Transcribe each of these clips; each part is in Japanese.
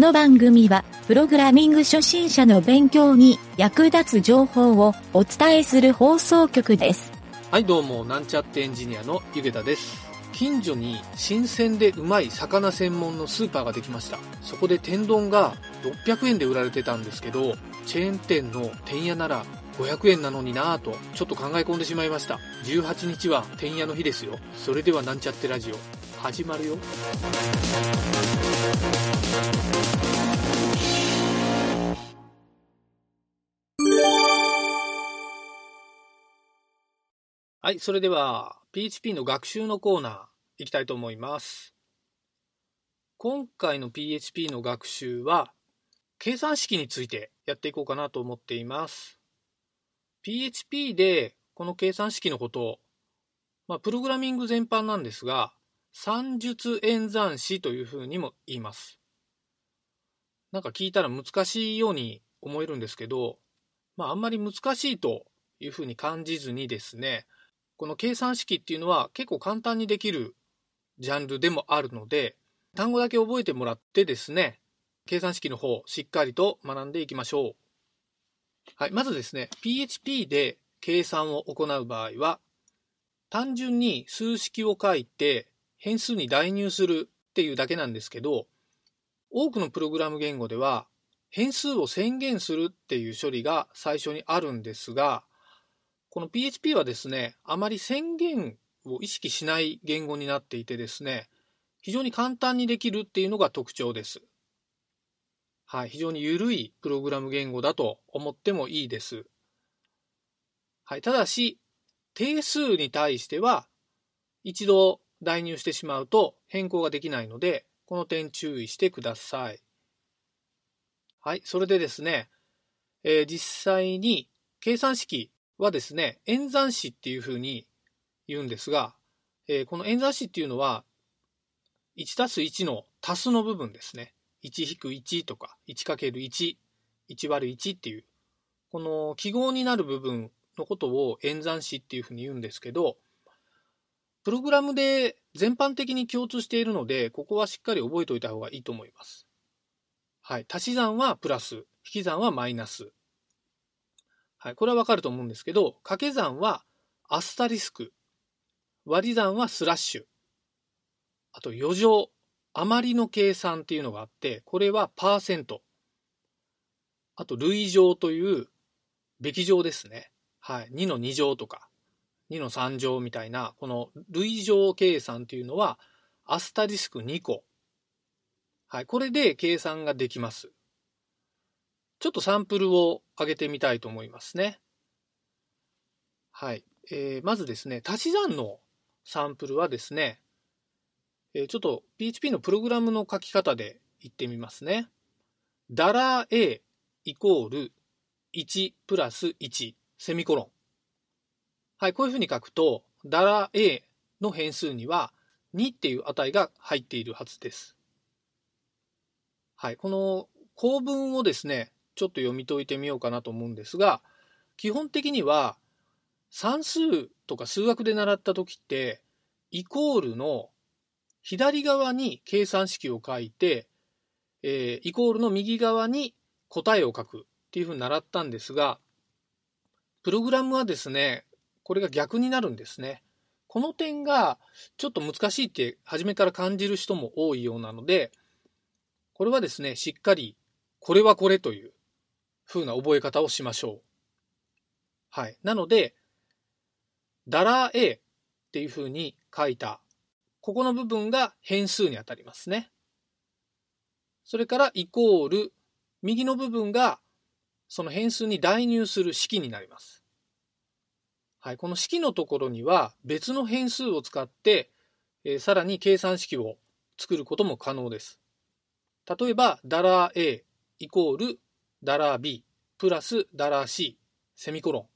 この番組は、プログラミング初心者の勉強に役立つ情報をお伝えする放送局です。はい、どうも、なんちゃってエンジニアのゆげたです。近所に新鮮でうまい魚専門のスーパーができました。そこで天丼が600円で売られてたんですけど、チェーン店の天屋なら500円なのになぁと、ちょっと考え込んでしまいました。18日は天屋の日ですよ。それではなんちゃってラジオ、始まるよ。はい、それでは PHP の学習のコーナー行きたいと思います。今回の PHP の学習は計算式についてやっていこうかなと思っています。PHP でこの計算式のこと、まあ、プログラミング全般なんですが、算術演算子というふうにも言います。なんか聞いたら難しいように思えるんですけど、まああんまり難しいというふうに感じずにですね、この計算式っていうのは結構簡単にできるジャンルでもあるので、単語だけ覚えてもらってですね、計算式の方しっかりと学んでいきましょう。はい、まずですね、PHP で計算を行う場合は、単純に数式を書いて変数に代入するっていうだけなんですけど、多くのプログラム言語では変数を宣言するっていう処理が最初にあるんですが、この PHP はですね、あまり宣言を意識しない言語になっていてですね、非常に簡単にできるっていうのが特徴です。はい、非常に緩いプログラム言語だと思ってもいいです。はい、ただし、定数に対しては、一度代入してしまうと変更ができないので、この点注意してください。はい、それでですね、えー実際に計算式はですね、演算子っていうふうに言うんですが、えーこの演算子っていうのは、1たす1の足すの部分ですね。1-1とか 1×1、1割る1っていう、この記号になる部分のことを演算子っていうふうに言うんですけど、プログラムで全般的に共通しているので、ここはしっかり覚えておいた方がいいと思います。はい。足し算はプラス、引き算はマイナス。はい。これはわかると思うんですけど、掛け算はアスタリスク。割り算はスラッシュ。あと余剰。余りの計算っていうのがあって、これはパーセント。あと類乗というべき乗ですね。はい。2の2乗とか、2の3乗みたいな、この類乗計算っていうのは、アスタリスク2個。はい。これで計算ができます。ちょっとサンプルを上げてみたいと思いますね。はい。えーまずですね、足し算のサンプルはですね、えーちょっと PHP のプログラムの書き方で言ってみますね。ダラ A イコール1プラス1セミコロン。はい、こういうふうに書くと、ダラ A の変数には2っていう値が入っているはずです。はい、この構文をですね、ちょっと読み解いてみようかなと思うんですが、基本的には算数とか数学で習った時って、イコールの左側に計算式を書いて、えーイコールの右側に答えを書くっていうふうに習ったんですが、プログラムはですね、これが逆になるんですね。この点がちょっと難しいって初めから感じる人も多いようなので、これはですね、しっかりこれはこれという風な覚え方をしましょう。はい。なので、ダラ A っていう風に書いたここの部分が変数にあたりますね。それからイコール、右の部分がその変数に代入する式になります。はい、この式のところには別の変数を使って、えーさらに計算式を作ることも可能です。例えば、ダラ $a イコールダラ $b プラスダラ $c セミコロン。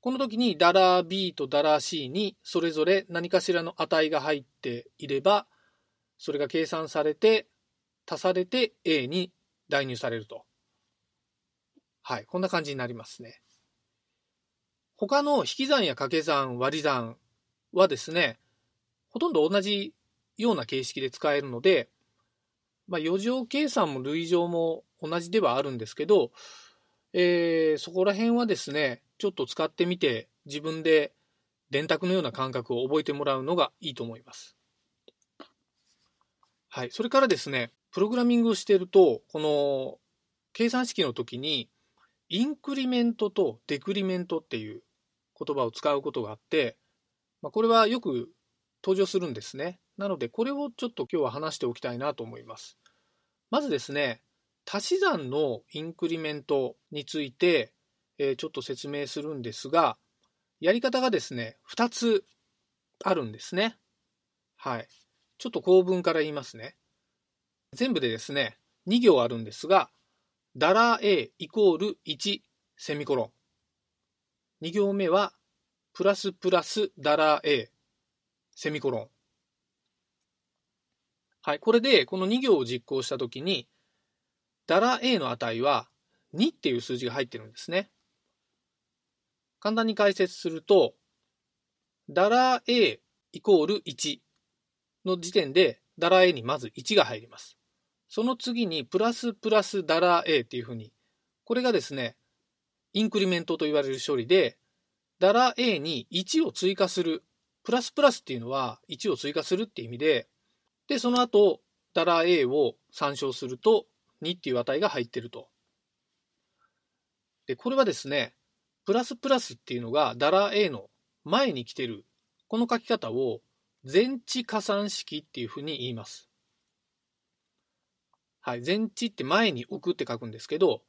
この時にダラ $b とダラ $c にそれぞれ何かしらの値が入っていれば、それが計算されて、足されて A に代入されると。はい、こんな感じになりますね。他の引き算や掛け算、割り算はですね、ほとんど同じような形式で使えるので、まあ、余剰計算も類乗も同じではあるんですけど、えー、そこら辺はですね、ちょっと使ってみて、自分で電卓のような感覚を覚えてもらうのがいいと思います。はい。それからですね、プログラミングをしていると、この計算式の時に、インクリメントとデクリメントっていう言葉を使うことがあって、まあ、これはよく登場するんですね。なので、これをちょっと今日は話しておきたいなと思います。まずですね、足し算のインクリメントについて、えー、ちょっと説明するんですが、やり方がですね、2つあるんですね。はい。ちょっと構文から言いますね。全部でですね、2行あるんですが、ダラ A イコール1セミコロン。2行目は、プラスプラスダラー A セミコロン。はい。これで、この2行を実行したときに、ダラ A の値は2っていう数字が入ってるんですね。簡単に解説すると、ダラ A イコール1の時点で、ダラー A にまず1が入ります。その次に、プラスプラスダラー A っていうふうに、これがですね、インクリメントと言われる処理で、ダラ A に1を追加する。プラスプラスっていうのは1を追加するって意味で、で、その後、ダラ A を参照すると、2っていう値が入ってると。で、これはですね、プラスプラスっていうのがダラ A の前に来てる。この書き方を全置加算式っていうふうに言います。はい。全置って前に置くって書くんですけど、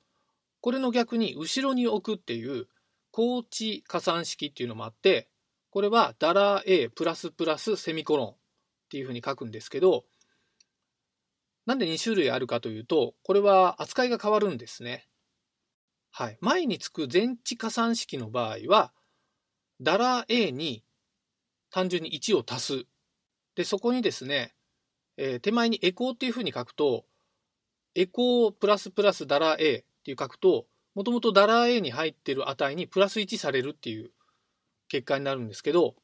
これの逆に後ろに置くっていう後置加算式っていうのもあって、これはダラー A プラスプラスセミコロンっていうふうに書くんですけど、なんで2種類あるかというと、これは扱いが変わるんですね。はい。前につく全置加算式の場合は、ダラー A に単純に1を足す。で、そこにですね、えー、手前にエコーっていうふうに書くと、エコープラスプラスダラ A っていう書くと、もともとダラー A に入ってる値にプラス1されるっていう結果になるんですけど、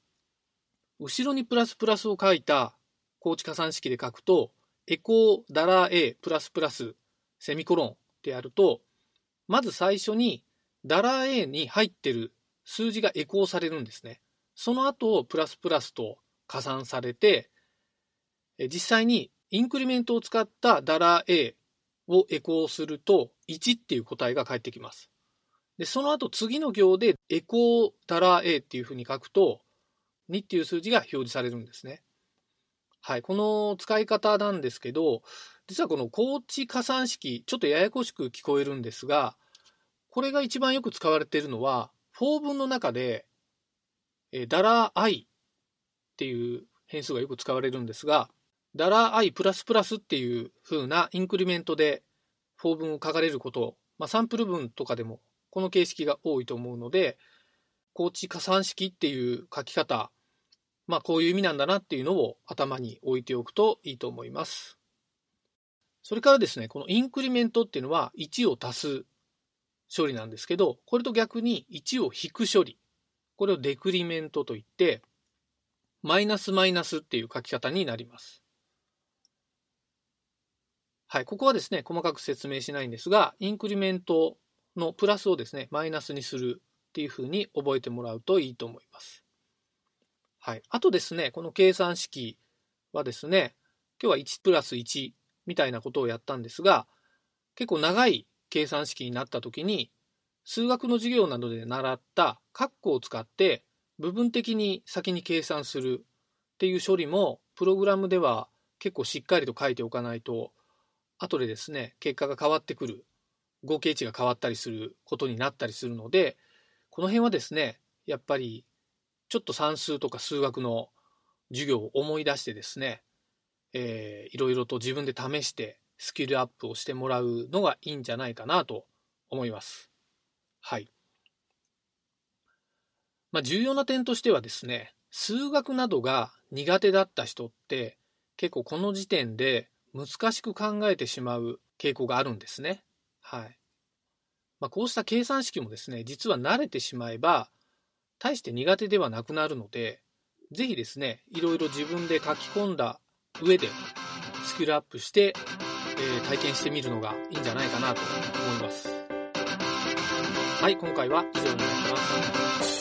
後ろにプラスプラスを書いた高知加算式で書くと、エコーダラー A プラスプラスセミコロンってやると、まず最初にダラー A に入ってる数字がエコーされるんですね。その後、プラスプラスと加算されて、実際にインクリメントを使ったダラー A をエコーすると1っていう答えが返ってきます。で、その後次の行でエコーダラ A っていうふうに書くと2っていう数字が表示されるんですね。はい、この使い方なんですけど、実はこの高知加算式、ちょっとややこしく聞こえるんですが、これが一番よく使われているのは、4文の中で、えダラ i っていう変数がよく使われるんですが、ダラー i っていう風なインクリメントで4文を書かれること、まあ、サンプル文とかでもこの形式が多いと思うので、高知加算式っていう書き方、まあこういう意味なんだなっていうのを頭に置いておくといいと思います。それからですね、このインクリメントっていうのは1を足す処理なんですけど、これと逆に1を引く処理。これをデクリメントといって、マイナスマイナスっていう書き方になります。はい、ここはですね、細かく説明しないんですが、インクリメントのプラスをですね、マイナスにするっていうふうに覚えてもらうといいと思います。はい。あとですね、この計算式はですね、今日は1プラス1みたいなことをやったんですが、結構長い計算式になった時に、数学の授業などで習った括弧を使って部分的に先に計算するっていう処理もプログラムでは結構しっかりと書いておかないと後でですね結果が変わってくる合計値が変わったりすることになったりするのでこの辺はですねやっぱりちょっと算数とか数学の授業を思い出してですね、えー、いろいろと自分で試してスキルアップをしてもらうのがいいんじゃないかなと思います。はい。まあ、重要な点としてはですね、数学などが苦手だった人って結構この時点で難しく考えてしまう傾向があるんですね。はい。まあ、こうした計算式もですね、実は慣れてしまえば大して苦手ではなくなるので、ぜひですね、いろいろ自分で書き込んだ上でスキルアップしてえー、体験してみるのがいいんじゃないかなと思います。はい、今回は以上になります。